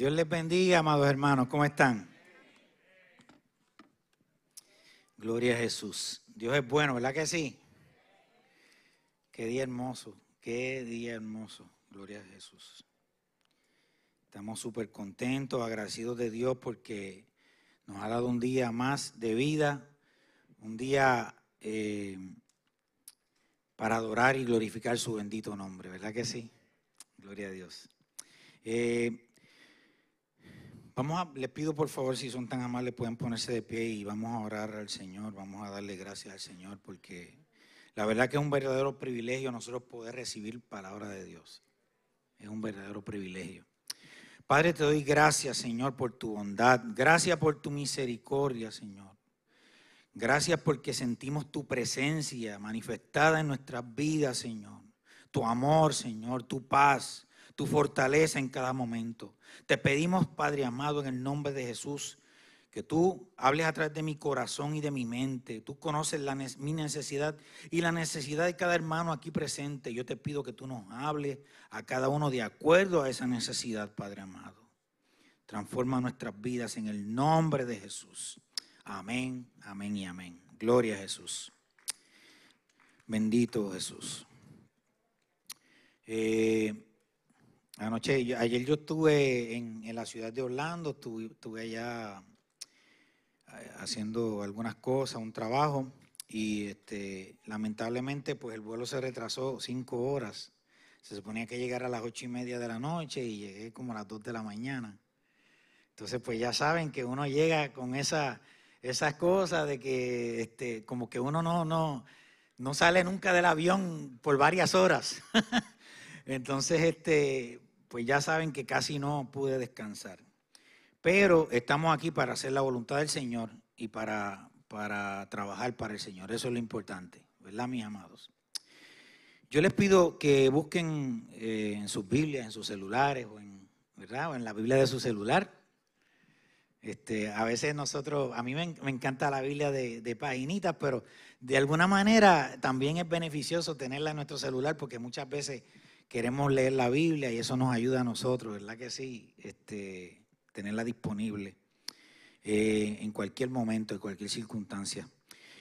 Dios les bendiga, amados hermanos. ¿Cómo están? Gloria a Jesús. Dios es bueno, ¿verdad que sí? Qué día hermoso, qué día hermoso. Gloria a Jesús. Estamos súper contentos, agradecidos de Dios porque nos ha dado un día más de vida, un día eh, para adorar y glorificar su bendito nombre, ¿verdad que sí? Gloria a Dios. Eh, Vamos a, les pido por favor, si son tan amables, pueden ponerse de pie y vamos a orar al Señor, vamos a darle gracias al Señor, porque la verdad que es un verdadero privilegio nosotros poder recibir palabra de Dios. Es un verdadero privilegio. Padre, te doy gracias, Señor, por tu bondad. Gracias por tu misericordia, Señor. Gracias porque sentimos tu presencia manifestada en nuestras vidas, Señor. Tu amor, Señor, tu paz tu fortaleza en cada momento. Te pedimos, Padre amado, en el nombre de Jesús, que tú hables a través de mi corazón y de mi mente. Tú conoces la, mi necesidad y la necesidad de cada hermano aquí presente. Yo te pido que tú nos hables a cada uno de acuerdo a esa necesidad, Padre amado. Transforma nuestras vidas en el nombre de Jesús. Amén, amén y amén. Gloria a Jesús. Bendito Jesús. Eh, Anoche, ayer yo estuve en, la ciudad de Orlando, estuve, allá haciendo algunas cosas, un trabajo, y este, lamentablemente pues el vuelo se retrasó cinco horas. Se suponía que llegara a las ocho y media de la noche y llegué como a las dos de la mañana. Entonces pues ya saben que uno llega con esa, esas cosas de que este, como que uno no, no, no sale nunca del avión por varias horas. Entonces, este, pues ya saben que casi no pude descansar. Pero estamos aquí para hacer la voluntad del Señor y para, para trabajar para el Señor. Eso es lo importante, ¿verdad, mis amados? Yo les pido que busquen eh, en sus Biblias, en sus celulares o en, ¿verdad? en la Biblia de su celular. Este, a veces nosotros, a mí me, encanta la Biblia de, de paginitas, pero de alguna manera también es beneficioso tenerla en nuestro celular porque muchas veces queremos leer la Biblia y eso nos ayuda a nosotros, ¿verdad que sí? Este, tenerla disponible eh, en cualquier momento, en cualquier circunstancia.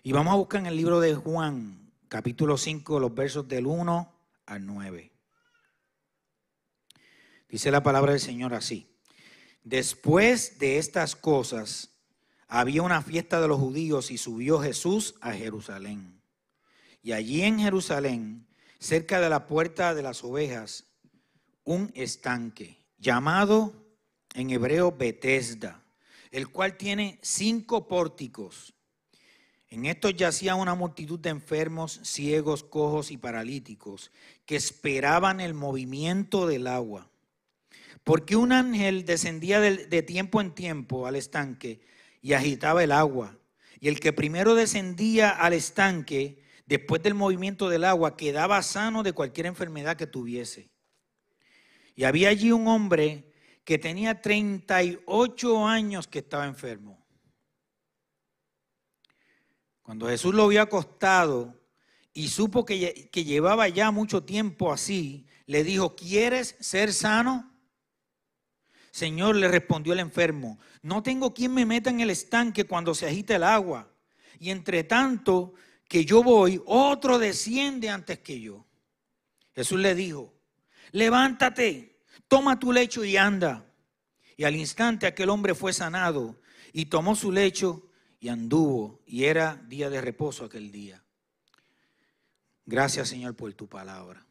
Y vamos a buscar en el libro de Juan, capítulo 5, los versos del 1 al 9. Dice la palabra del Señor así. Después de estas cosas, había una fiesta de los judíos y subió Jesús a Jerusalén. Y allí en Jerusalén cerca de la puerta de las ovejas, un estanque llamado en hebreo Betesda, el cual tiene cinco pórticos. En estos yacía una multitud de enfermos, ciegos, cojos y paralíticos que esperaban el movimiento del agua. Porque un ángel descendía de, de tiempo en tiempo al estanque y agitaba el agua. Y el que primero descendía al estanque después del movimiento del agua, quedaba sano de cualquier enfermedad que tuviese. Y había allí un hombre que tenía 38 años que estaba enfermo. Cuando Jesús lo vio acostado y supo que, que llevaba ya mucho tiempo así, le dijo, ¿quieres ser sano? Señor, le respondió el enfermo, no tengo quien me meta en el estanque cuando se agita el agua. Y entre tanto, que yo voy, otro desciende antes que yo. Jesús le dijo, levántate, toma tu lecho y anda. Y al instante aquel hombre fue sanado y tomó su lecho y anduvo. Y era día de reposo aquel día. Gracias Señor por tu palabra.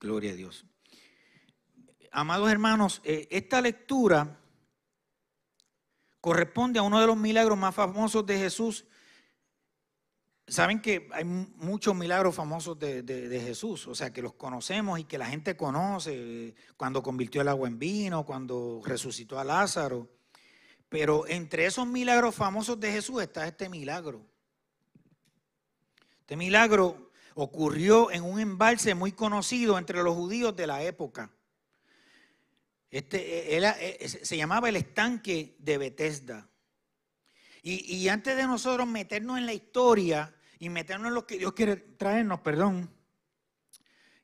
Gloria a Dios. Amados hermanos, eh, esta lectura corresponde a uno de los milagros más famosos de Jesús saben que hay muchos milagros famosos de, de, Jesús, o sea, que los conocemos y que la gente conoce, cuando convirtió el agua en vino, cuando resucitó a Lázaro. Pero entre esos milagros famosos de Jesús está este milagro. Este milagro ocurrió en un embalse muy conocido entre los judíos de la época. Este, eh, eh, se llamaba el estanque de Bethesda. Y, antes de nosotros meternos en la historia y meternos en lo que Dios quiere traernos, perdón,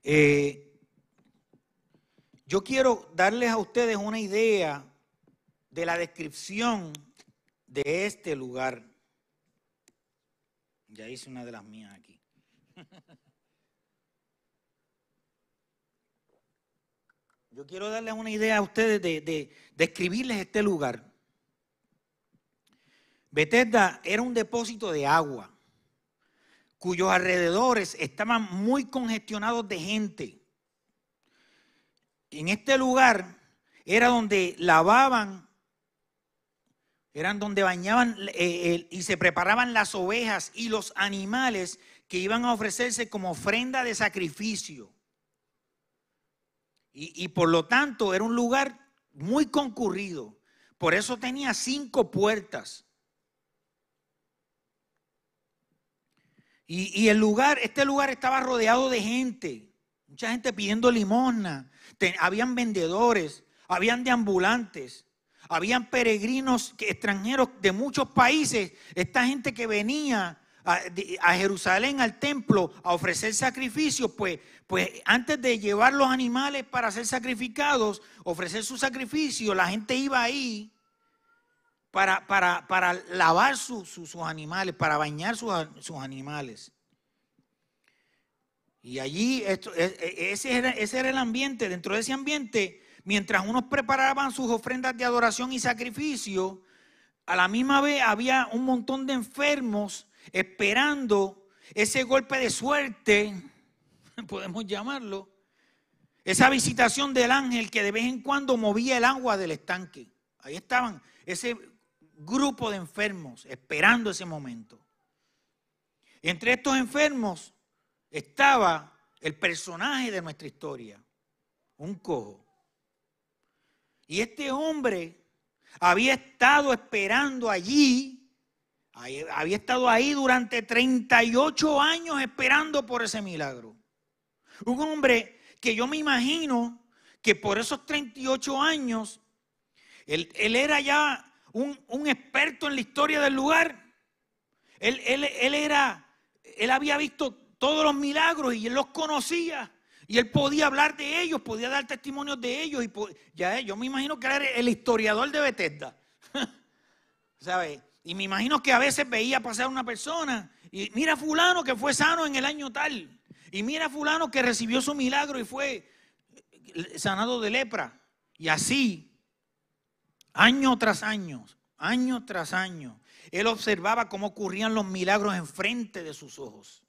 eh, yo quiero darles a ustedes una idea de la descripción de este lugar. Ya hice una de las mías aquí. Yo quiero darles una idea a ustedes de, describirles este lugar. Bethesda era un depósito de agua cuyos alrededores estaban muy congestionados de gente. En este lugar era donde lavaban, eran donde bañaban eh, y se preparaban las ovejas y los animales que iban a ofrecerse como ofrenda de sacrificio. Y, por lo tanto era un lugar muy concurrido. Por eso tenía cinco puertas. Y, el lugar, este lugar estaba rodeado de gente. Mucha gente pidiendo limosna. habían vendedores, habían deambulantes, habían peregrinos extranjeros de muchos países. Esta gente que venía a, Jerusalén, al templo, a ofrecer sacrificios, pues, pues antes de llevar los animales para ser sacrificados, ofrecer su sacrificio, la gente iba ahí para, para, lavar sus animales, para bañar sus, animales. Y allí, esto, e, e, ese, era, ese era el ambiente, dentro de ese ambiente, mientras unos preparaban sus ofrendas de adoración y sacrificio, a la misma vez había un montón de enfermos esperando ese golpe de suerte, podemos llamarlo, esa visitación del ángel que de vez en cuando movía el agua del estanque. Ahí estaban ese grupo de enfermos esperando ese momento. Entre estos enfermos estaba el personaje de nuestra historia, un cojo. Y este hombre había estado esperando allí había estado ahí durante 38 años esperando por ese milagro. Un hombre que yo me imagino que por esos 38 años, él, era ya un, experto en la historia del lugar. Él, era, él había visto todos los milagros y él los conocía. Y él podía hablar de ellos, podía dar testimonios de ellos. Y ya, yo me imagino que era el historiador de Bethesda. ¿Sabes? Y me imagino que a veces veía pasar una persona y mira fulano que fue sano en el año tal. Y mira fulano que recibió su milagro y fue sanado de lepra. Y así, año tras año, año tras año, él observaba cómo ocurrían los milagros enfrente de sus ojos.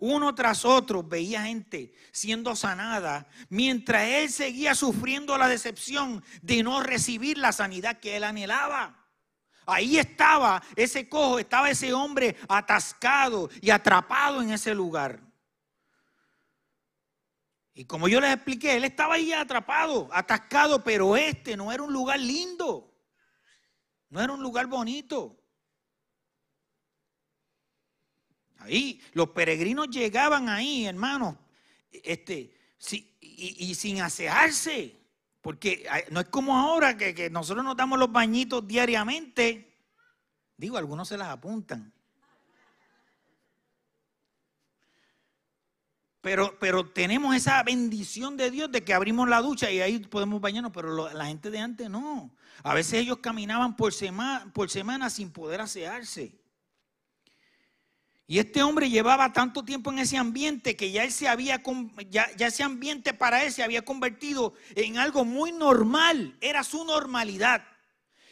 Uno tras otro veía gente siendo sanada mientras él seguía sufriendo la decepción de no recibir la sanidad que él anhelaba. Ahí estaba ese cojo, estaba ese hombre atascado y atrapado en ese lugar. Y como yo les expliqué, él estaba ahí atrapado, atascado, pero este no era un lugar lindo. No era un lugar bonito. Ahí los peregrinos llegaban ahí, hermanos, este, y, y sin asearse. Porque no es como ahora que, nosotros nos damos los bañitos diariamente. Digo, algunos se las apuntan. Pero, pero, tenemos esa bendición de Dios de que abrimos la ducha y ahí podemos bañarnos, pero la gente de antes no. A veces ellos caminaban por, por semana sin poder asearse. Y este hombre llevaba tanto tiempo en ese ambiente que ya, había, ya ese ambiente para él se había convertido en algo muy normal, era su normalidad.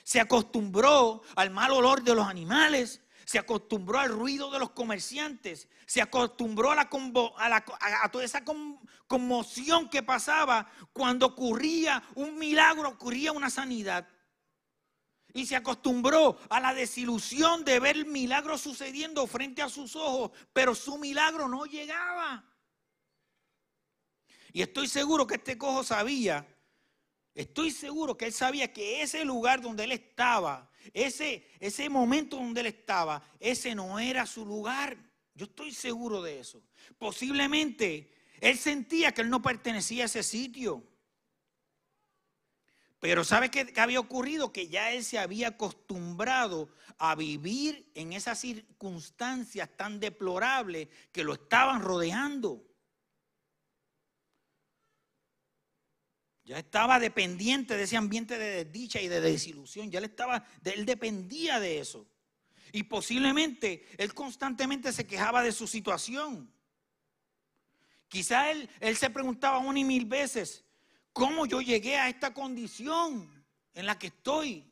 Se acostumbró al mal olor de los animales, se acostumbró al ruido de los comerciantes, se acostumbró a, la, toda esa conmoción que pasaba cuando ocurría un milagro, ocurría una sanidad. Y se acostumbró a la desilusión de ver el milagro sucediendo frente a sus ojos, pero su milagro no llegaba. Y estoy seguro que este cojo sabía, estoy seguro que él sabía que ese lugar donde él estaba, ese, ese momento donde él estaba, ese no era su lugar. Yo estoy seguro de eso. Posiblemente él sentía que él no pertenecía a ese sitio. Pero ¿sabe qué, había ocurrido? Que ya él se había acostumbrado a vivir en esas circunstancias tan deplorables que lo estaban rodeando. Ya estaba dependiente de ese ambiente de desdicha y de desilusión. Ya él estaba, él dependía de eso. Y posiblemente él constantemente se quejaba de su situación. Quizá él, él se preguntaba una y mil veces, cómo yo llegué a esta condición en la que estoy.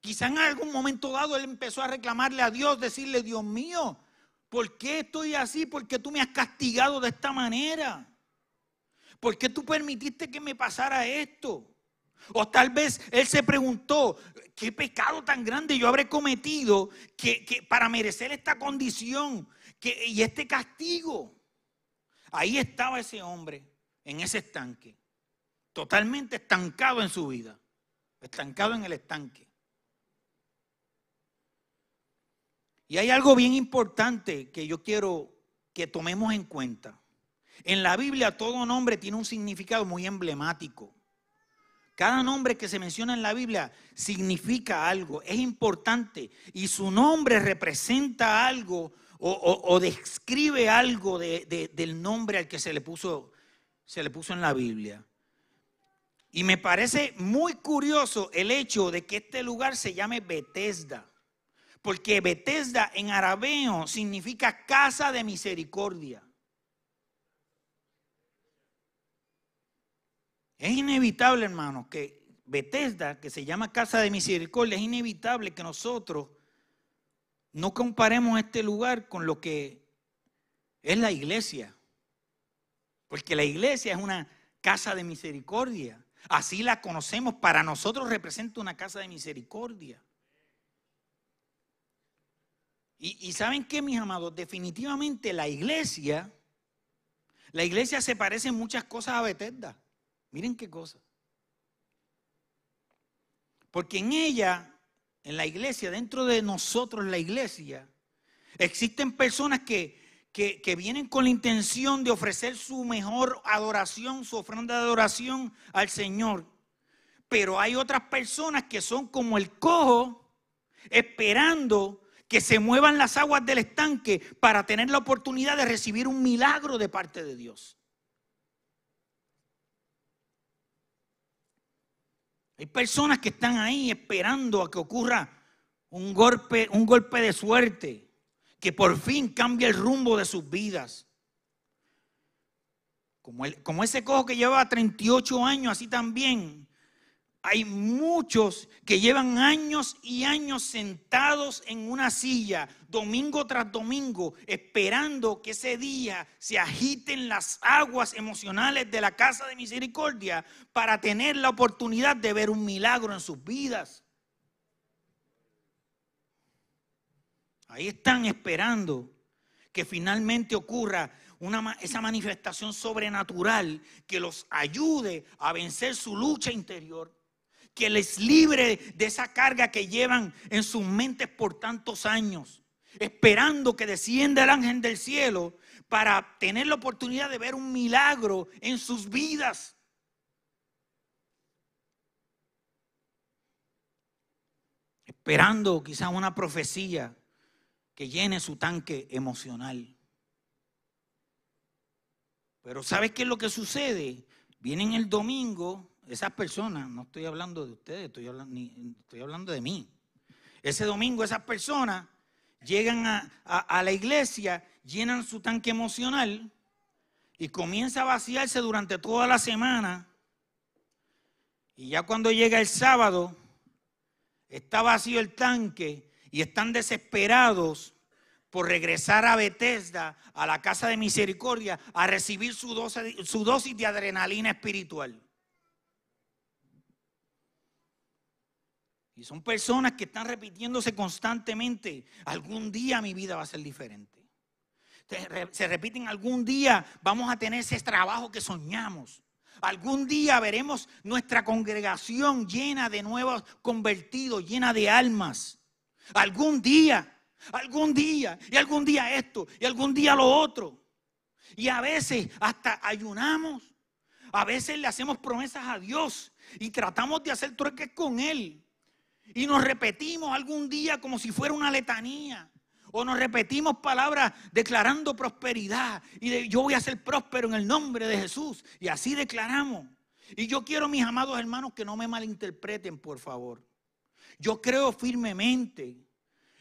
Quizá en algún momento dado él empezó a reclamarle a Dios, decirle, Dios mío, ¿por qué estoy así? ¿Por qué tú me has castigado de esta manera? ¿Por qué tú permitiste que me pasara esto? O tal vez él se preguntó, ¿qué pecado tan grande yo habré cometido que, para merecer esta condición y este castigo? Ahí estaba ese hombre en ese estanque, totalmente estancado en su vida, estancado en el estanque. Y hay algo bien importante que yo quiero que tomemos en cuenta. En la Biblia todo nombre tiene un significado muy emblemático. Cada nombre que se menciona en la Biblia significa algo, es importante y su nombre representa algo o, describe algo del nombre al que se le puso se le puso en la Biblia. Y me parece muy curioso el hecho de que este lugar se llame Betesda. Porque Betesda en arabeo significa casa de misericordia. Es inevitable, hermanos, que Betesda, que se llama casa de misericordia, es inevitable que nosotros no comparemos este lugar con lo que es la iglesia. Porque la iglesia es una casa de misericordia. Así la conocemos. Para nosotros representa una casa de misericordia. Y, saben qué, mis amados, definitivamente la iglesia, la iglesia se parece en muchas cosas a Bethesda. Miren qué cosa. Porque en ella, en la iglesia, dentro de nosotros, la iglesia, existen personas que que, vienen con la intención de ofrecer su mejor adoración, su ofrenda de adoración al Señor. Pero hay otras personas que son como el cojo, esperando que se muevan las aguas del estanque para tener la oportunidad de recibir un milagro de parte de Dios. Hay personas que están ahí esperando a que ocurra un golpe, un golpe de suerte que por fin cambie el rumbo de sus vidas. Como, como ese cojo que lleva 38 años, así también hay muchos que llevan años y años sentados en una silla, domingo tras domingo, esperando que ese día se agiten las aguas emocionales de la casa de misericordia para tener la oportunidad de ver un milagro en sus vidas. Ahí están esperando que finalmente ocurra una, esa manifestación sobrenatural que los ayude a vencer su lucha interior, que les libre de esa carga que llevan en sus mentes por tantos años, esperando que descienda el ángel del cielo para tener la oportunidad de ver un milagro en sus vidas. Esperando quizás una profecía que llene su tanque emocional. Pero ¿sabes qué es lo que sucede? Vienen el domingo, esas personas, no estoy hablando de ustedes, estoy hablando, de mí. Ese domingo esas personas llegan a, la iglesia, llenan su tanque emocional y comienza a vaciarse durante toda la semana. Y ya cuando llega el sábado, está vacío el tanque y están desesperados por regresar a Bethesda, a la casa de misericordia, a recibir su dosis de adrenalina espiritual. Y son personas que están repitiéndose constantemente. Algún día mi vida va a ser diferente. Se repiten algún día vamos a tener ese trabajo que soñamos. Algún día veremos nuestra congregación llena de nuevos convertidos, llena de almas. Algún día, algún día, y algún día esto, y algún día lo otro. Y a veces hasta ayunamos. A veces le hacemos promesas a Dios y tratamos de hacer trueques con Él. Y nos repetimos algún día como si fuera una letanía. O nos repetimos palabras declarando prosperidad. Y de, yo voy a ser próspero en el nombre de Jesús. Y así declaramos. Y yo quiero, mis amados hermanos, que no me malinterpreten, por favor. Yo creo firmemente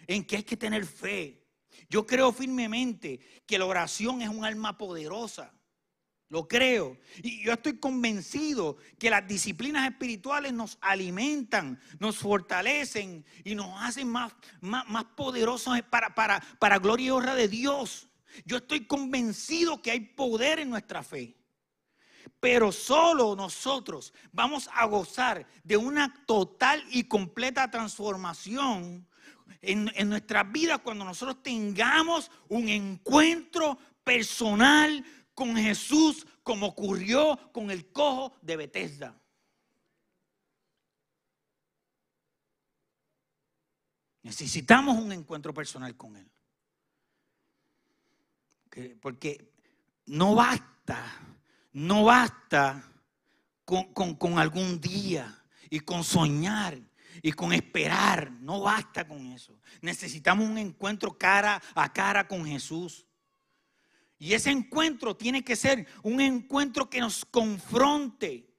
en que hay que tener fe. Yo creo firmemente que la oración es un alma poderosa. Lo creo. Y yo estoy convencido que las disciplinas espirituales nos alimentan, nos fortalecen y nos hacen más, más, poderosos para, para, para gloria y honra de Dios. Yo estoy convencido que hay poder en nuestra fe. Pero solo nosotros vamos a gozar de una total y completa transformación en, en nuestras vidas cuando nosotros tengamos un encuentro personal con Jesús como ocurrió con el cojo de Bethesda. Necesitamos un encuentro personal con Él. Porque no basta, no basta con, con, algún día y con soñar y con esperar. No basta con eso. Necesitamos un encuentro cara a cara con Jesús. Y ese encuentro tiene que ser un encuentro que nos confronte,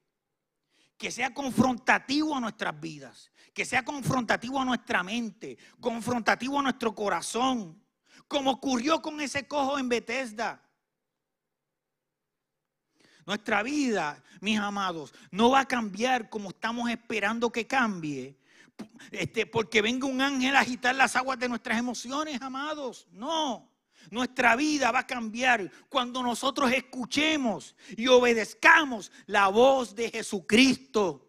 que sea confrontativo a nuestras vidas, que sea confrontativo a nuestra mente, confrontativo a nuestro corazón, como ocurrió con ese cojo en Bethesda. Nuestra vida, mis amados, no va a cambiar como estamos esperando que cambie, este, porque venga un ángel a agitar las aguas de nuestras emociones, amados. No. Nuestra vida va a cambiar cuando nosotros escuchemos y obedezcamos la voz de Jesucristo.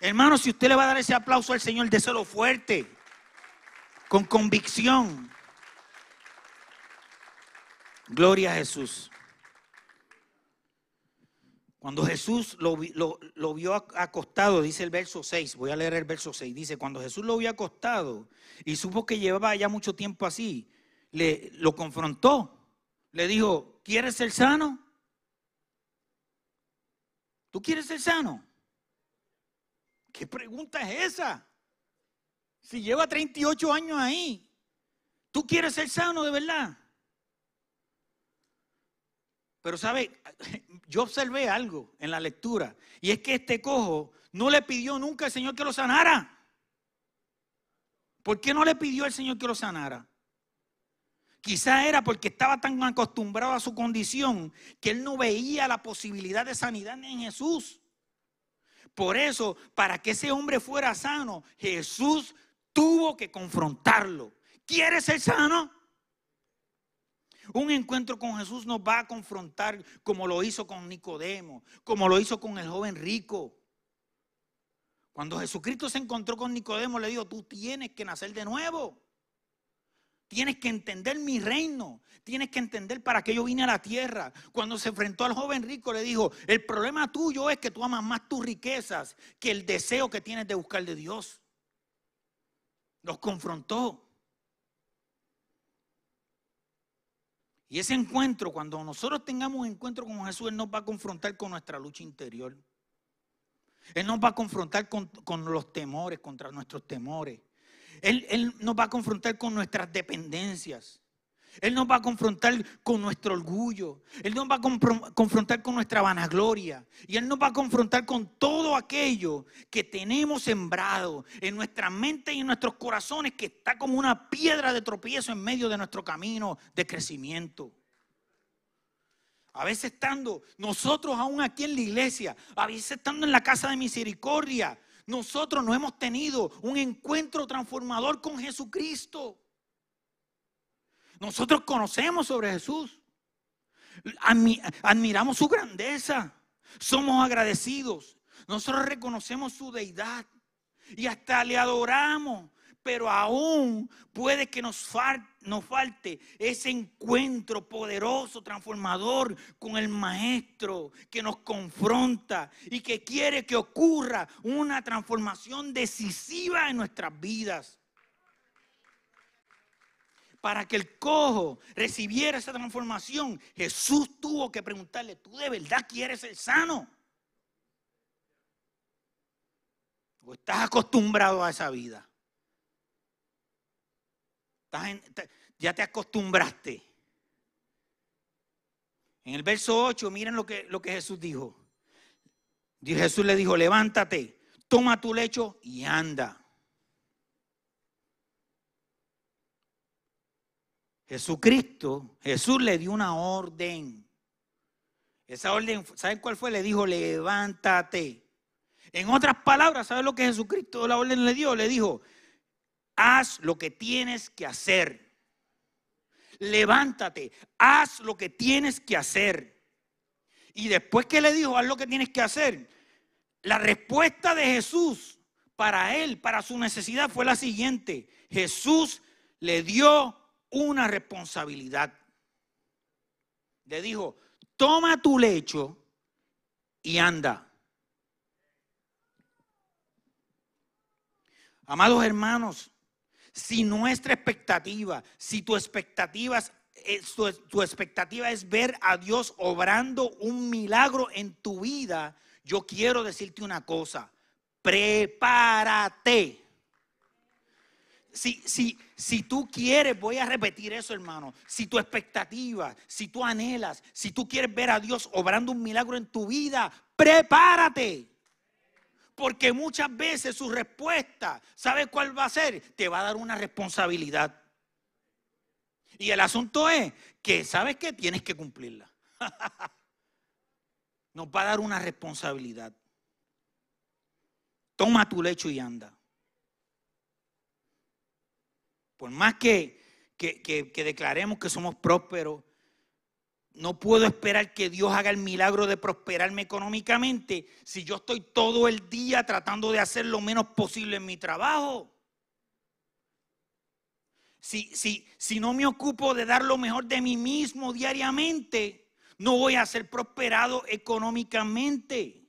Hermano, si usted le va a dar ese aplauso al Señor, déselo fuerte, con convicción. Gloria a Jesús. Cuando Jesús lo, vio acostado, dice el verso 6, voy a leer el verso 6, dice, cuando Jesús lo vio acostado y supo que llevaba ya mucho tiempo así, le, lo confrontó, le dijo, ¿quieres ser sano? ¿Tú quieres ser sano? ¿Qué pregunta es esa? Si lleva 38 años ahí, ¿tú quieres ser sano de verdad? Pero sabe, yo observé algo en la lectura y es que este cojo no le pidió nunca al Señor que lo sanara. ¿Por qué no le pidió al Señor que lo sanara? Quizá era porque estaba tan acostumbrado a su condición que él no veía la posibilidad de sanidad en Jesús. Por eso, para que ese hombre fuera sano, Jesús tuvo que confrontarlo. ¿Quieres ser sano? Un encuentro con Jesús nos va a confrontar como lo hizo con Nicodemo, como lo hizo con el joven rico. Cuando Jesucristo se encontró con Nicodemo, le dijo, tú tienes que nacer de nuevo. Tienes que entender mi reino. Tienes que entender para qué yo vine a la tierra. Cuando se enfrentó al joven rico, le dijo, el problema tuyo es que tú amas más tus riquezas que el deseo que tienes de buscar de Dios. Los confrontó. Y ese encuentro, cuando nosotros tengamos un encuentro con Jesús, Él nos va a confrontar con nuestra lucha interior. Él nos va a confrontar con, los temores, contra nuestros temores. Él, él, nos va a confrontar con nuestras dependencias. Él nos va a confrontar con nuestro orgullo. Él nos va a confrontar con nuestra vanagloria. Y Él nos va a confrontar con todo aquello que tenemos sembrado en nuestra mente y en nuestros corazones, que está como una piedra de tropiezo en medio de nuestro camino de crecimiento. A veces estando nosotros aún aquí en la iglesia, a veces estando en la casa de misericordia, nosotros no hemos tenido un encuentro transformador con Jesucristo. Nosotros conocemos sobre Jesús. Admiramos su grandeza. Somos agradecidos. Nosotros reconocemos su deidad y hasta le adoramos, pero aún puede que nos, falte ese encuentro poderoso, transformador con el Maestro que nos confronta y que quiere que ocurra una transformación decisiva en nuestras vidas. Para que el cojo recibiera esa transformación, Jesús tuvo que preguntarle, ¿tú de verdad quieres ser sano? ¿O estás acostumbrado a esa vida? ya te acostumbraste. En el verso 8, miren lo que, lo que Jesús dijo. Jesús le dijo, levántate, toma tu lecho y anda. Jesucristo, Jesús le dio una orden. Esa orden, ¿saben cuál fue? Le dijo, levántate. En otras palabras, ¿saben lo que Jesucristo la orden le dio? Le dijo, haz lo que tienes que hacer. Levántate, haz lo que tienes que hacer. Y después que le dijo, haz lo que tienes que hacer, la respuesta de Jesús para él, para su necesidad, fue la siguiente. Jesús le dio una responsabilidad. Le dijo, toma tu lecho y anda. Amados hermanos, si nuestra expectativa, si tu expectativa es, tu, expectativa es ver a Dios obrando un milagro en tu vida, yo quiero decirte una cosa, prepárate. Si, si, si tú quieres, voy a repetir eso, hermano. Si tu expectativa, si tú anhelas, si tú quieres ver a Dios obrando un milagro en tu vida, prepárate. Porque muchas veces su respuesta, ¿sabe cuál va a ser? Te va a dar una responsabilidad. Y el asunto es que, ¿sabes qué? Tienes que cumplirla. Nos va a dar una responsabilidad. Toma tu lecho y anda. Por más que, que, que declaremos que somos prósperos, no puedo esperar que Dios haga el milagro de prosperarme económicamente si yo estoy todo el día tratando de hacer lo menos posible en mi trabajo. Si, si, si no me ocupo de dar lo mejor de mí mismo diariamente, no voy a ser prosperado económicamente.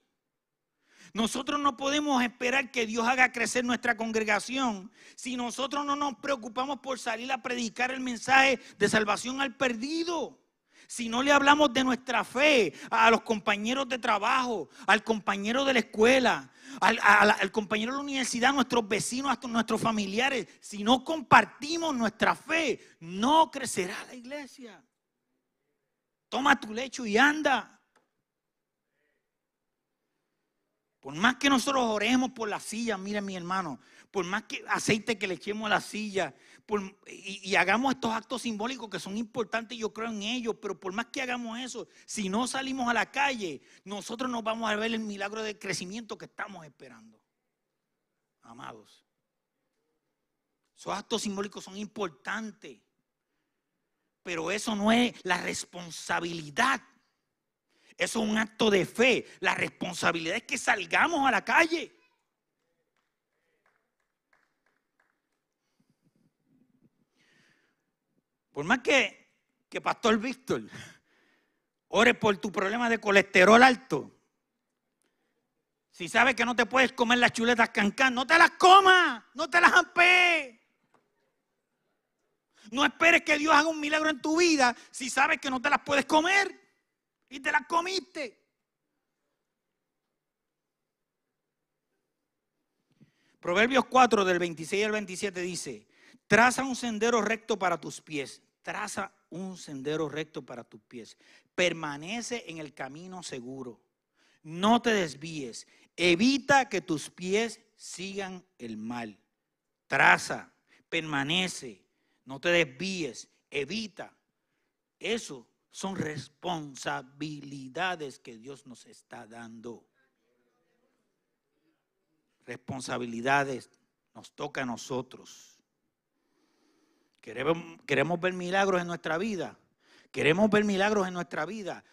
Nosotros no podemos esperar que Dios haga crecer nuestra congregación si nosotros no nos preocupamos por salir a predicar el mensaje de salvación al perdido si no le hablamos de nuestra fe a los compañeros de trabajo, al compañero de la escuela, al, compañero de la universidad, a nuestros vecinos, a nuestros familiares, si no compartimos nuestra fe, no crecerá la iglesia. Toma tu lecho y anda. Por más que nosotros oremos por la silla, miren mi hermano, por más que aceite que le echemos a la silla, y, hagamos estos actos simbólicos que son importantes, yo creo en ellos, pero por más que hagamos eso, si no salimos a la calle, nosotros no vamos a ver el milagro de crecimiento que estamos esperando. Amados, esos actos simbólicos son importantes, pero eso no es la responsabilidad. Eso es un acto de fe. La responsabilidad es que salgamos a la calle. Por más que, que Pastor Víctor ore por tu problema de colesterol alto, si sabes que no te puedes comer las chuletas cancán, no te las comas, no te las ampees. No esperes que Dios haga un milagro en tu vida si sabes que no te las puedes comer y te las comiste. Proverbios 4 del 26 al 27 dice, traza un sendero recto para tus pies traza un sendero recto para tus pies. Permanece en el camino seguro. No te desvíes. Evita que tus pies sigan el mal. Traza, permanece. No te desvíes. Evita. Eso son responsabilidades que Dios nos está dando. Responsabilidades nos toca a nosotros. Queremos, ver milagros en nuestra vida. Queremos ver milagros en nuestra vida.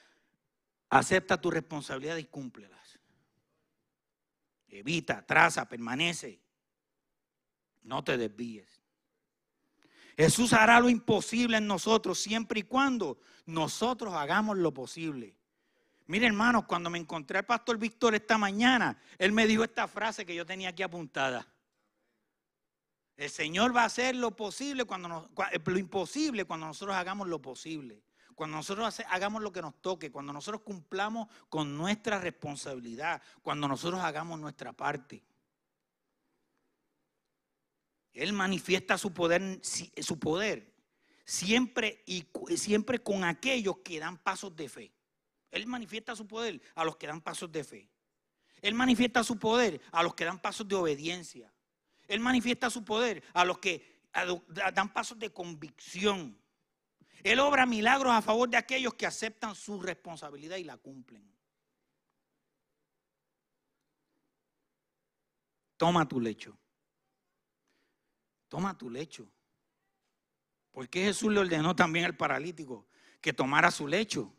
Acepta tu responsabilidad y cúmplelas. evita, traza, permanece. No te desvíes. Jesús hará lo imposible en nosotros siempre y cuando nosotros hagamos lo posible. Mire, hermanos, cuando me encontré al pastor Víctor esta mañana, él me dijo esta frase que yo tenía aquí apuntada. El Señor va a hacer lo posible cuando eh, lo imposible cuando nosotros hagamos lo posible. Cuando nosotros hagamos lo que nos toque, cuando nosotros cumplamos con nuestra responsabilidad, cuando nosotros hagamos nuestra parte. Él manifiesta su poder, su poder siempre y siempre con aquellos que dan pasos de fe. Él manifiesta su poder a los que dan pasos de fe. Él manifiesta su poder a los que dan pasos de obediencia. Él manifiesta su poder a los que dan pasos de convicción. Él obra milagros a favor de aquellos que aceptan su responsabilidad y la cumplen. Toma tu lecho. Toma tu lecho. ¿Por qué Jesús le ordenó también al paralítico que tomara su lecho?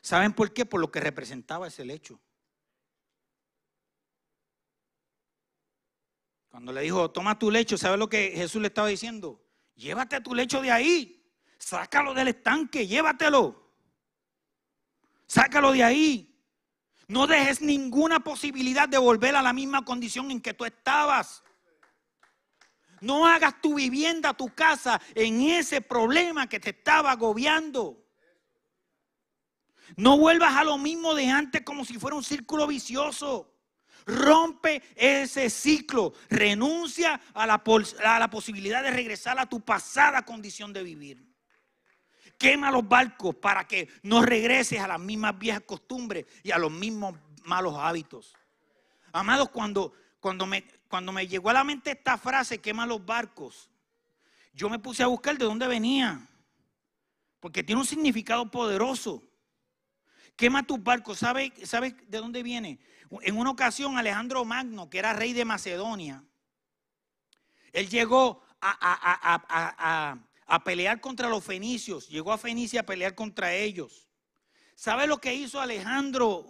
¿Saben por qué? Por lo que representaba ese lecho. Cuando le dijo, toma tu lecho, ¿sabe lo que Jesús le estaba diciendo? Llévate tu lecho de ahí, sácalo del estanque, llévatelo. Sácalo de ahí. No dejes ninguna posibilidad de volver a la misma condición en que tú estabas. No hagas tu vivienda, tu casa en ese problema que te estaba agobiando. No vuelvas a lo mismo de antes como si fuera un círculo vicioso. Rompe ese ciclo. Renuncia a la, posibilidad de regresar a tu pasada condición de vivir. Quema los barcos para que no regreses a las mismas viejas costumbres y a los mismos malos hábitos. Amados, cuando, cuando, me, cuando me llegó a la mente esta frase, quema los barcos, yo me puse a buscar de dónde venía. Porque tiene un significado poderoso. Quema tus barcos. ¿Sabes sabe de dónde viene? En una ocasión Alejandro Magno, que era rey de Macedonia, él llegó a, pelear contra los fenicios, llegó a Fenicia a pelear contra ellos. ¿Sabe lo que hizo Alejandro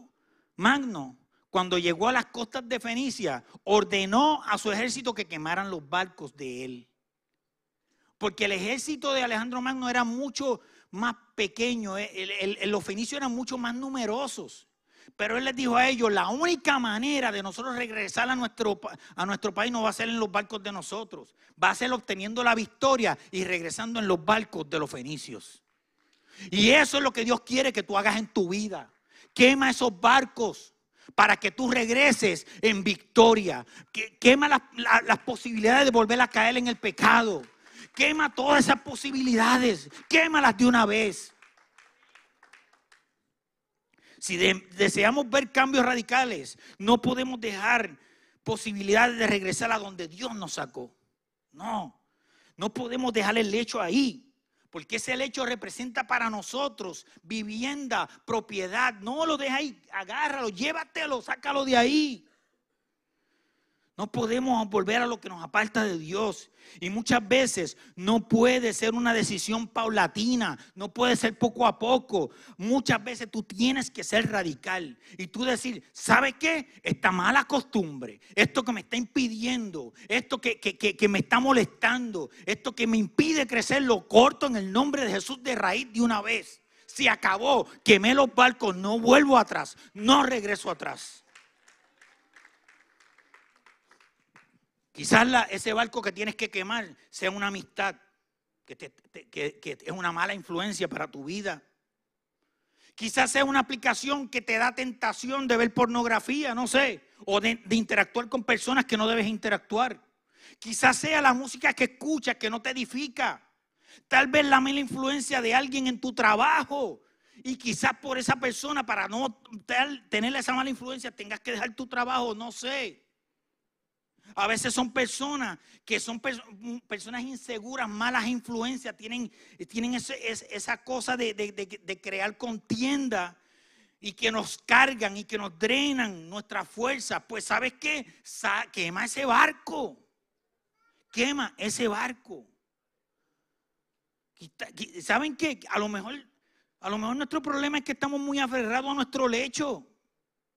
Magno? Cuando llegó a las costas de Fenicia, ordenó a su ejército que quemaran los barcos de él. Porque el ejército de Alejandro Magno era mucho más pequeño, eh, los fenicios eran mucho más numerosos. Pero él les dijo a ellos, la única manera de nosotros regresar a nuestro, a nuestro país no va a ser en los barcos de nosotros, va a ser obteniendo la victoria y regresando en los barcos de los fenicios. Y eso es lo que Dios quiere que tú hagas en tu vida. Quema esos barcos para que tú regreses en victoria. Quema las, posibilidades de volver a caer en el pecado. Quema todas esas posibilidades. Quémalas de una vez. Si deseamos ver cambios radicales, no podemos dejar posibilidades de regresar a donde Dios nos sacó. No, no podemos dejar el lecho ahí. Porque ese lecho representa para nosotros vivienda, propiedad. No lo dejes ahí, agárralo, llévatelo, sácalo de ahí. No podemos volver a lo que nos aparta de Dios. Y muchas veces no puede ser una decisión paulatina, no puede ser poco a poco. Muchas veces tú tienes que ser radical y tú decir, ¿sabe qué? Esta mala costumbre, esto que me está impidiendo, esto que, que me está molestando, esto que me impide crecer, lo corto en el nombre de Jesús de raíz de una vez. Se acabó, quemé los barcos, no vuelvo atrás, no regreso atrás. Quizás ese barco que tienes que quemar sea una amistad que, es una mala influencia para tu vida. Quizás sea una aplicación que te da tentación de ver pornografía, no sé, o de, de interactuar con personas que no debes interactuar. Quizás sea la música que escuchas que no te edifica. Tal vez la mala influencia de alguien en tu trabajo. Y quizás por esa persona, para no tener esa mala influencia, tengas que dejar tu trabajo, no sé. A veces son personas que son personas inseguras, malas influencias, tienen, tienen esa cosa de, crear contienda y que nos cargan y que nos drenan nuestra fuerza. Pues sabes qué? quema ese barco. Quema ese barco. ¿Saben qué? A lo mejor, a lo mejor nuestro problema es que estamos muy aferrados a nuestro lecho,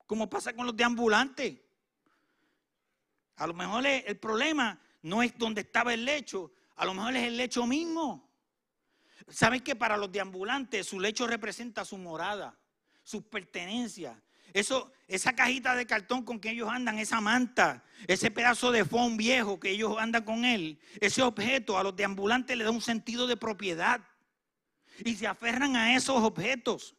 como pasa con los deambulantes. A lo mejor el problema no es donde estaba el lecho, a lo mejor es el lecho mismo. ¿Saben que para los deambulantes su lecho representa su morada, sus pertenencias? Eso, esa cajita de cartón con que ellos andan, esa manta, ese pedazo de foam viejo que ellos andan con él, ese objeto a los deambulantes le da un sentido de propiedad. Y se aferran a esos objetos.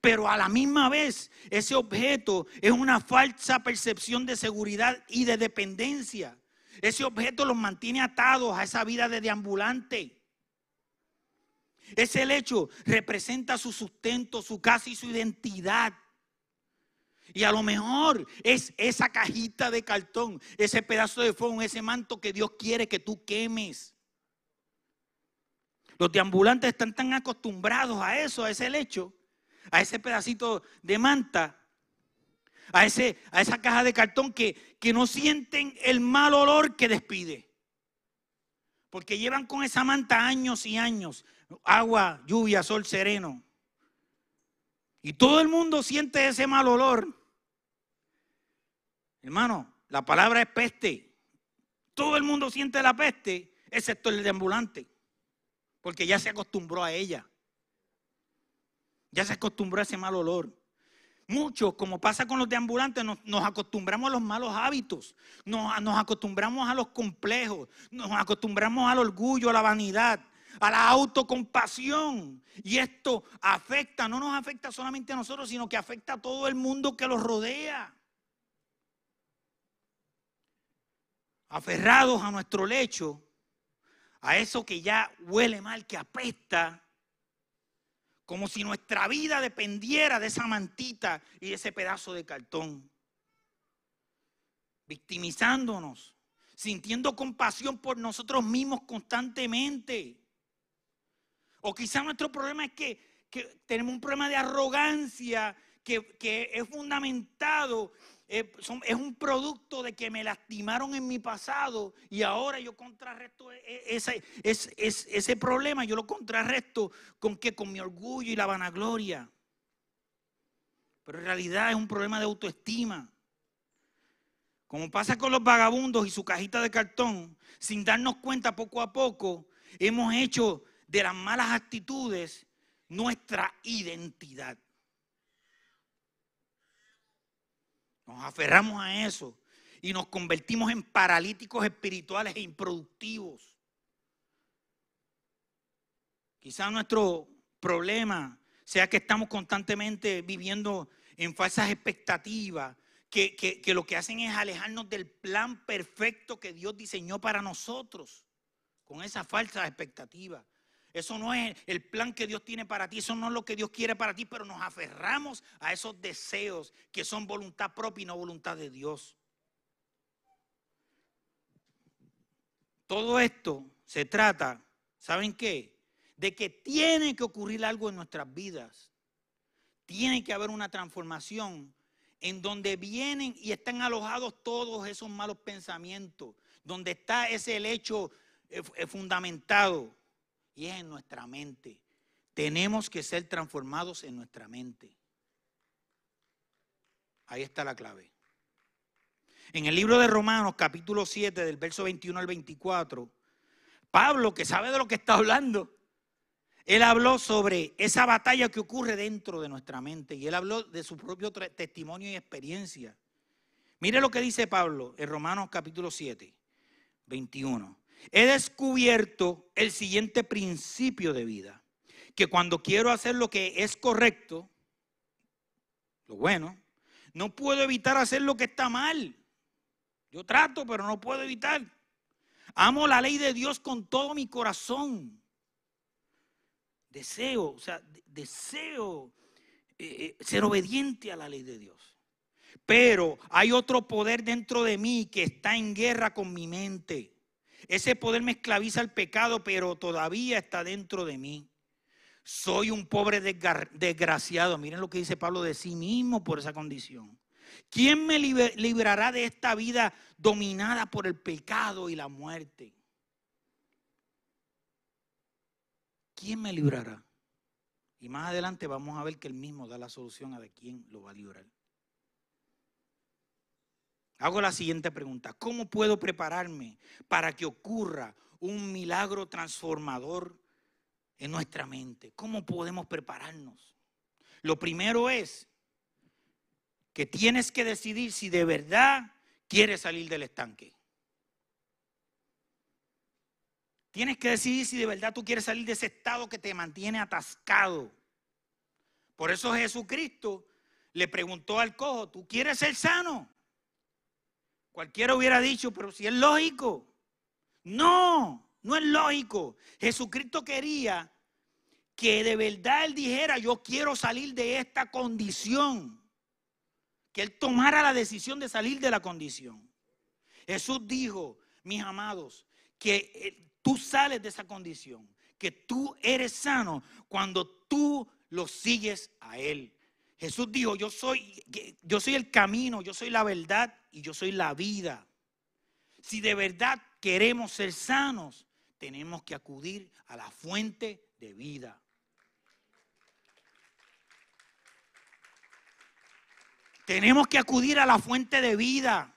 Pero a la misma vez, ese objeto es una falsa percepción de seguridad y de dependencia. Ese objeto los mantiene atados a esa vida de deambulante. Ese lecho representa su sustento, su casa y su identidad. Y a lo mejor es esa cajita de cartón, ese pedazo de fuego, ese manto que Dios quiere que tú quemes. Los deambulantes están tan acostumbrados a eso, a ese lecho, a ese pedacito de manta, a, ese, a esa caja de cartón que, que no sienten el mal olor que despide. Porque llevan con esa manta años y años, agua, lluvia, sol sereno. Y todo el mundo siente ese mal olor. Hermano, la palabra es peste. Todo el mundo siente la peste, excepto el de ambulante. Porque ya se acostumbró a ella. Ya se acostumbró a ese mal olor. Muchos, como pasa con los deambulantes, nos, acostumbramos a los malos hábitos, nos, nos acostumbramos a los complejos, nos acostumbramos al orgullo, a la vanidad, a la autocompasión. Y esto afecta, no nos afecta solamente a nosotros, sino que afecta a todo el mundo que los rodea. Aferrados a nuestro lecho, a eso que ya huele mal, que apesta, como si nuestra vida dependiera de esa mantita y de ese pedazo de cartón. Victimizándonos, sintiendo compasión por nosotros mismos constantemente. O quizá nuestro problema es que, tenemos un problema de arrogancia que, que es fundamentado eh, es un producto de que me lastimaron en mi pasado y ahora yo contrarresto e, e, ese, ese problema, yo lo contrarresto con que con mi orgullo y la vanagloria. Pero en realidad es un problema de autoestima. Como pasa con los vagabundos y su cajita de cartón, sin darnos cuenta poco a poco, hemos hecho de las malas actitudes nuestra identidad. Nos aferramos a eso y nos convertimos en paralíticos espirituales e improductivos. Quizás nuestro problema sea que estamos constantemente viviendo en falsas expectativas, que, que, lo que hacen es alejarnos del plan perfecto que Dios diseñó para nosotros, con esas falsas expectativas. Eso no es el plan que Dios tiene para ti, eso no es lo que Dios quiere para ti, pero nos aferramos a esos deseos que son voluntad propia y no voluntad de Dios. Todo esto se trata, ¿saben qué? De que tiene que ocurrir algo en nuestras vidas. Tiene que haber una transformación en donde vienen y están alojados todos esos malos pensamientos, donde está ese hecho eh, eh, fundamentado y es en nuestra mente. Tenemos que ser transformados en nuestra mente. Ahí está la clave. En el libro de Romanos, capítulo 7, del verso 21 al 24, Pablo, que sabe de lo que está hablando, él habló sobre esa batalla que ocurre dentro de nuestra mente y él habló de su propio testimonio y experiencia. Mire lo que dice Pablo en Romanos capítulo 7, 21 he descubierto el siguiente principio de vida, que cuando quiero hacer lo que es correcto, lo bueno, no puedo evitar hacer lo que está mal. Yo trato, pero no puedo evitar. Amo la ley de Dios con todo mi corazón. Deseo, o sea, deseo eh, eh, ser obediente a la ley de Dios. Pero hay otro poder dentro de mí que está en guerra con mi mente. Ese poder me esclaviza al pecado, pero todavía está dentro de mí. Soy un pobre desgraciado. Miren lo que dice Pablo de sí mismo por esa condición. ¿Quién me librará de esta vida dominada por el pecado y la muerte? ¿Quién me librará? Y más adelante vamos a ver que él mismo da la solución a de quién lo va a librar. Hago la siguiente pregunta. ¿Cómo puedo prepararme para que ocurra un milagro transformador en nuestra mente? ¿Cómo podemos prepararnos? Lo primero es que tienes que decidir si de verdad quieres salir del estanque. Tienes que decidir si de verdad tú quieres salir de ese estado que te mantiene atascado. Por eso Jesucristo le preguntó al cojo, ¿tú quieres ser sano? Cualquiera hubiera dicho, pero si es lógico. No, no es lógico. Jesucristo quería que de verdad él dijera, yo quiero salir de esta condición. Que él tomara la decisión de salir de la condición. Jesús dijo, mis amados, que eh, tú sales de esa condición, que tú eres sano cuando tú lo sigues a él. Jesús dijo, yo soy, yo soy el camino, yo soy la verdad y yo soy la vida. Si de verdad queremos ser sanos, tenemos que acudir a la fuente de vida. Tenemos que acudir a la fuente de vida.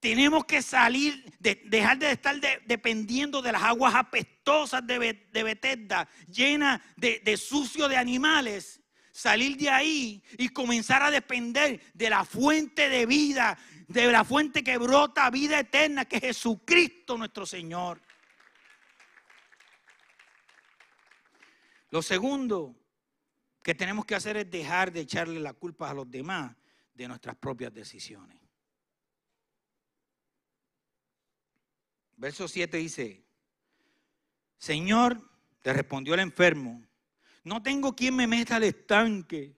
Tenemos que salir, de, dejar de estar dependiendo de las aguas apestosas de, de Betesda, llenas de, de sucio de animales salir de ahí y comenzar a depender de la fuente de vida, de la fuente que brota vida eterna, que es Jesucristo nuestro Señor. Lo segundo que tenemos que hacer es dejar de echarle la culpa a los demás de nuestras propias decisiones. Verso 7 dice, Señor, le respondió el enfermo, no tengo quien me meta al estanque.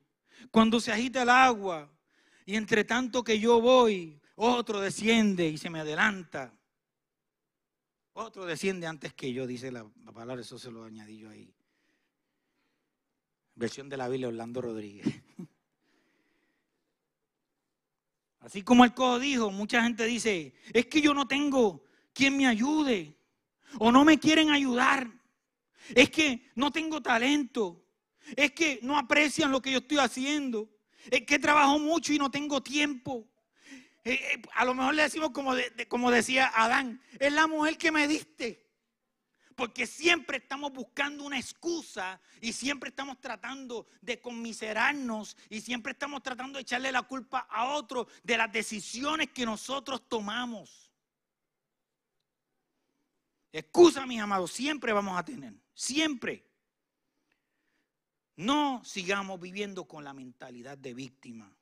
Cuando se agita el agua y entre tanto que yo voy, otro desciende y se me adelanta. Otro desciende antes que yo, dice la, palabra, eso se lo añadí yo ahí. Versión de la Biblia, Orlando Rodríguez. Así como el cojo dijo, mucha gente dice, es que yo no tengo quien me ayude o no me quieren ayudar. Es que no tengo talento. Es que no aprecian lo que yo estoy haciendo. Es que trabajo mucho y no tengo tiempo. Eh, eh, a lo mejor le decimos como, como decía Adán, es la mujer que me diste. Porque siempre estamos buscando una excusa y siempre estamos tratando de conmiserarnos y siempre estamos tratando de echarle la culpa a otro de las decisiones que nosotros tomamos. Excusa, mis amados, siempre vamos a tener. Siempre. No sigamos viviendo con la mentalidad de víctima.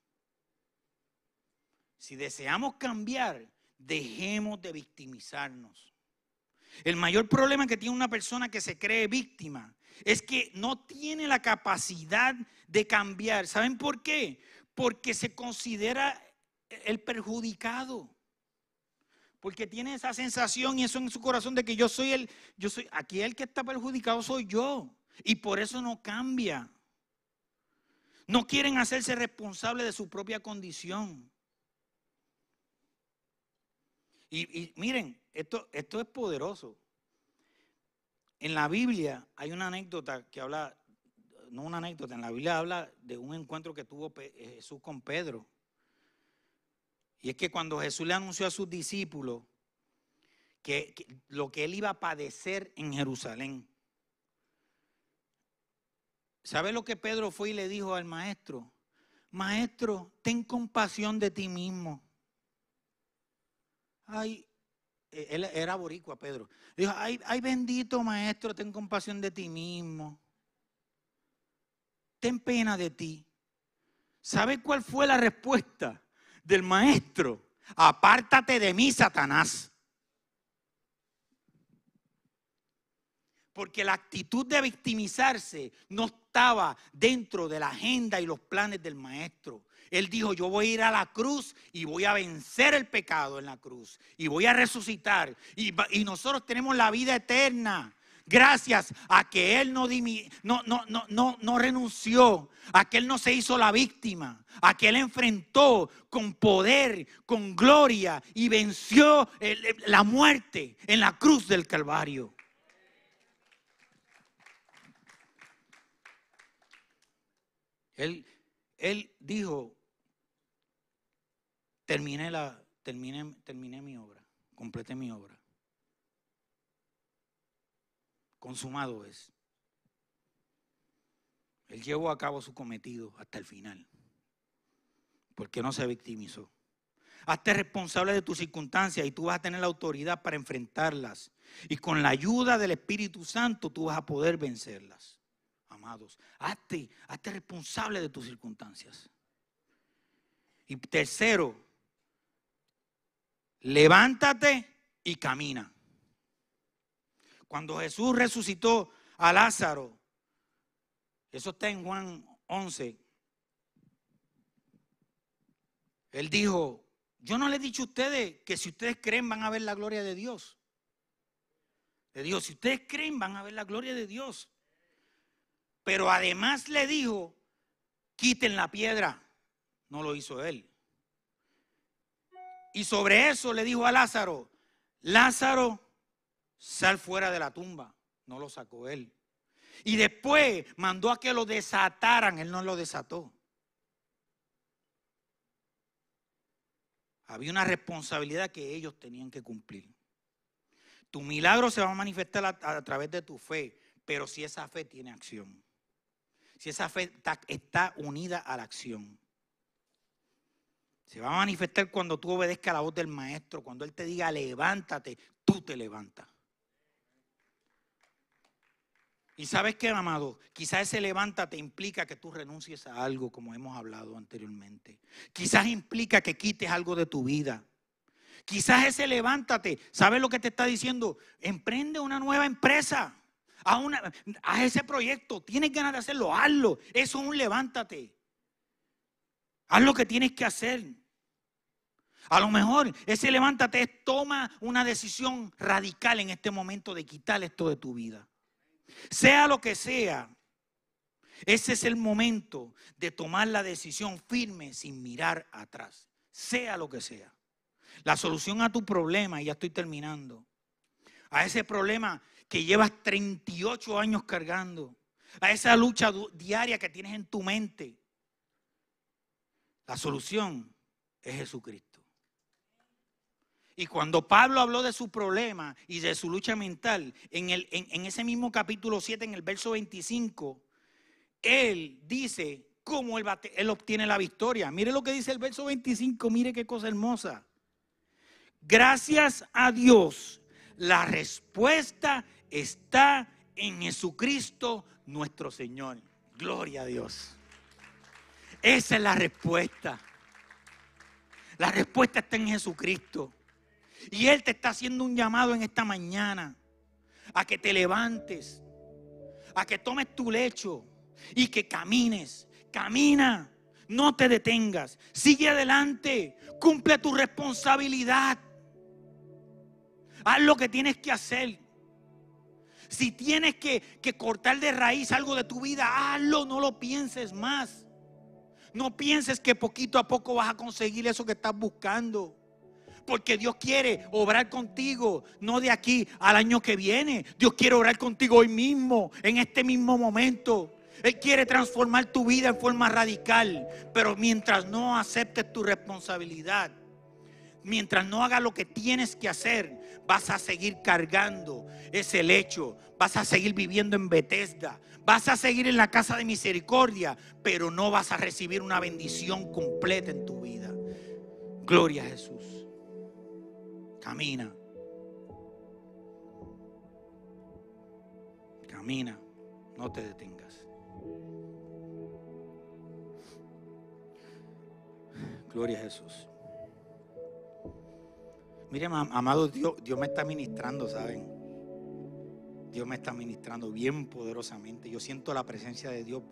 Si deseamos cambiar, dejemos de victimizarnos. El mayor problema que tiene una persona que se cree víctima es que no tiene la capacidad de cambiar. ¿Saben por qué? Porque se considera el perjudicado porque tiene esa sensación y eso en su corazón de que yo soy el, yo soy, aquí el que está perjudicado soy yo. Y por eso no cambia. No quieren hacerse responsables de su propia condición. Y, miren, esto, esto es poderoso. En la Biblia hay una anécdota que habla, no una anécdota, en la Biblia habla de un encuentro que tuvo Jesús con Pedro. Y es que cuando Jesús le anunció a sus discípulos que, lo que él iba a padecer en Jerusalén, ¿sabe lo que Pedro fue y le dijo al maestro? Maestro, ten compasión de ti mismo. Ay, e, él era boricua, Pedro. Dijo, ay, ay, bendito maestro, ten compasión de ti mismo. Ten pena de ti. ¿Sabe cuál fue la respuesta? del maestro, apártate de mí, Satanás. Porque la actitud de victimizarse no estaba dentro de la agenda y los planes del maestro. Él dijo, yo voy a ir a la cruz y voy a vencer el pecado en la cruz y voy a resucitar. Y, nosotros tenemos la vida eterna. Gracias a que Él no, no, no, no, no renunció, a que Él no se hizo la víctima, a que Él enfrentó con poder, con gloria y venció la muerte en la cruz del Calvario. Él, él dijo, terminé, la, terminé, terminé mi obra, completé mi obra. Consumado es. Él llevó a cabo su cometido hasta el final. Porque no se victimizó. Hazte responsable de tus circunstancias y tú vas a tener la autoridad para enfrentarlas. Y con la ayuda del Espíritu Santo tú vas a poder vencerlas. Amados, hazte, responsable de tus circunstancias. Y tercero, levántate y camina. Cuando Jesús resucitó a Lázaro, eso está en Juan 11, él dijo, yo no les he dicho a ustedes que si ustedes creen van a ver la gloria de Dios. De Dios, si ustedes creen van a ver la gloria de Dios. Pero además le dijo, quiten la piedra. No lo hizo él. Y sobre eso le dijo a Lázaro, Lázaro, sal fuera de la tumba. No lo sacó él. Y después mandó a que lo desataran. Él no lo desató. Había una responsabilidad que ellos tenían que cumplir. Tu milagro se va a manifestar a, través de tu fe, pero si esa fe tiene acción. Si esa fe está, unida a la acción. Se va a manifestar cuando tú obedezcas la voz del maestro, cuando él te diga levántate, tú te levantas. Y sabes qué, amado, quizás ese levántate implica que tú renuncies a algo como hemos hablado anteriormente. Quizás implica que quites algo de tu vida. Quizás ese levántate, ¿sabes lo que te está diciendo? Emprende una nueva empresa. Una, ese proyecto. Tienes ganas de hacerlo, hazlo. Eso es un levántate. Haz lo que tienes que hacer. A lo mejor ese levántate es toma una decisión radical en este momento de quitar esto de tu vida. Sea lo que sea, ese es el momento de tomar la decisión firme sin mirar atrás. Sea lo que sea. La solución a tu problema, y ya estoy terminando, a ese problema que llevas 38 años cargando, a esa lucha diaria que tienes en tu mente, la solución es Jesucristo. Y cuando Pablo habló de su problema y de su lucha mental, en, el, en, ese mismo capítulo 7, en el verso 25, él dice cómo él, él obtiene la victoria. Mire lo que dice el verso 25, mire qué cosa hermosa. Gracias a Dios, la respuesta está en Jesucristo nuestro Señor. Gloria a Dios. Esa es la respuesta. La respuesta está en Jesucristo. Y Él te está haciendo un llamado en esta mañana a que te levantes, a que tomes tu lecho y que camines. Camina, no te detengas, sigue adelante, cumple tu responsabilidad. Haz lo que tienes que hacer. Si tienes que, que, cortar de raíz algo de tu vida, hazlo, no lo pienses más. No pienses que poquito a poco vas a conseguir eso que estás buscando porque Dios quiere obrar contigo, no de aquí al año que viene. Dios quiere obrar contigo hoy mismo, en este mismo momento. Él quiere transformar tu vida en forma radical, pero mientras no aceptes tu responsabilidad, mientras no hagas lo que tienes que hacer, vas a seguir cargando ese lecho, vas a seguir viviendo en Bethesda, vas a seguir en la casa de misericordia, pero no vas a recibir una bendición completa en tu vida. Gloria a Jesús. Camina. Camina. No te detengas. Gloria a Jesús. Miren, amado Dios, Dios me está ministrando, ¿saben? Dios me está ministrando bien poderosamente. Yo siento la presencia de Dios,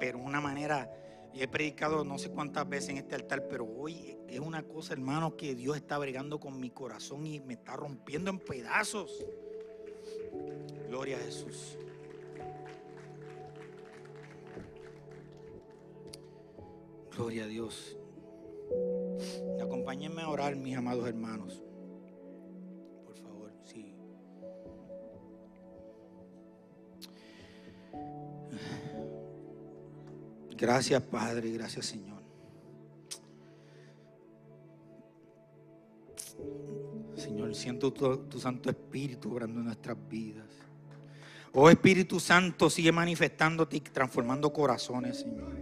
pero de una manera he predicado no sé cuántas veces en este altar, pero hoy es una cosa, hermano, que Dios está bregando con mi corazón y me está rompiendo en pedazos. Gloria a Jesús. Gloria a Dios. Acompáñenme a orar, mis amados hermanos. Gracias Padre, gracias Señor. siento tu, Santo Espíritu obrando en nuestras vidas. Oh Espíritu Santo, sigue manifestándote y transformando corazones, Señor.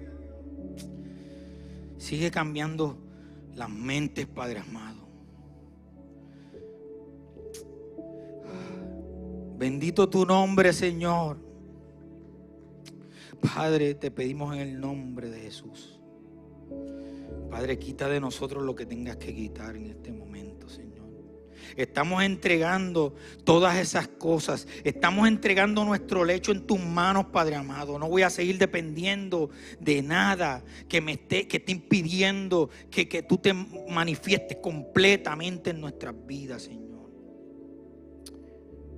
Sigue cambiando las mentes, Padre amado. Bendito tu nombre, Señor. Padre, te pedimos en el nombre de Jesús. Padre, quita de nosotros lo que tengas que quitar en este momento, Señor. Estamos entregando todas esas cosas. Estamos entregando nuestro lecho en tus manos, Padre amado. No voy a seguir dependiendo de nada que me esté, que esté impidiendo que, que tú te manifiestes completamente en nuestras vidas, Señor.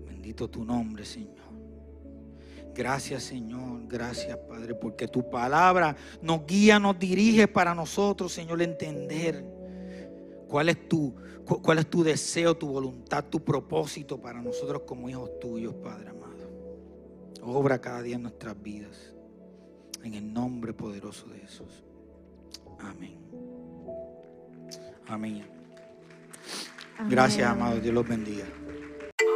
Bendito tu nombre, Señor. Gracias Señor, gracias Padre, porque tu palabra nos guía, nos dirige para nosotros, Señor, entender cuál es tu, cuál es tu deseo, tu voluntad, tu propósito para nosotros como hijos tuyos, Padre amado. Obra cada día en nuestras vidas, en el nombre poderoso de Jesús. Amén. Amén. Gracias, amado. Dios los bendiga.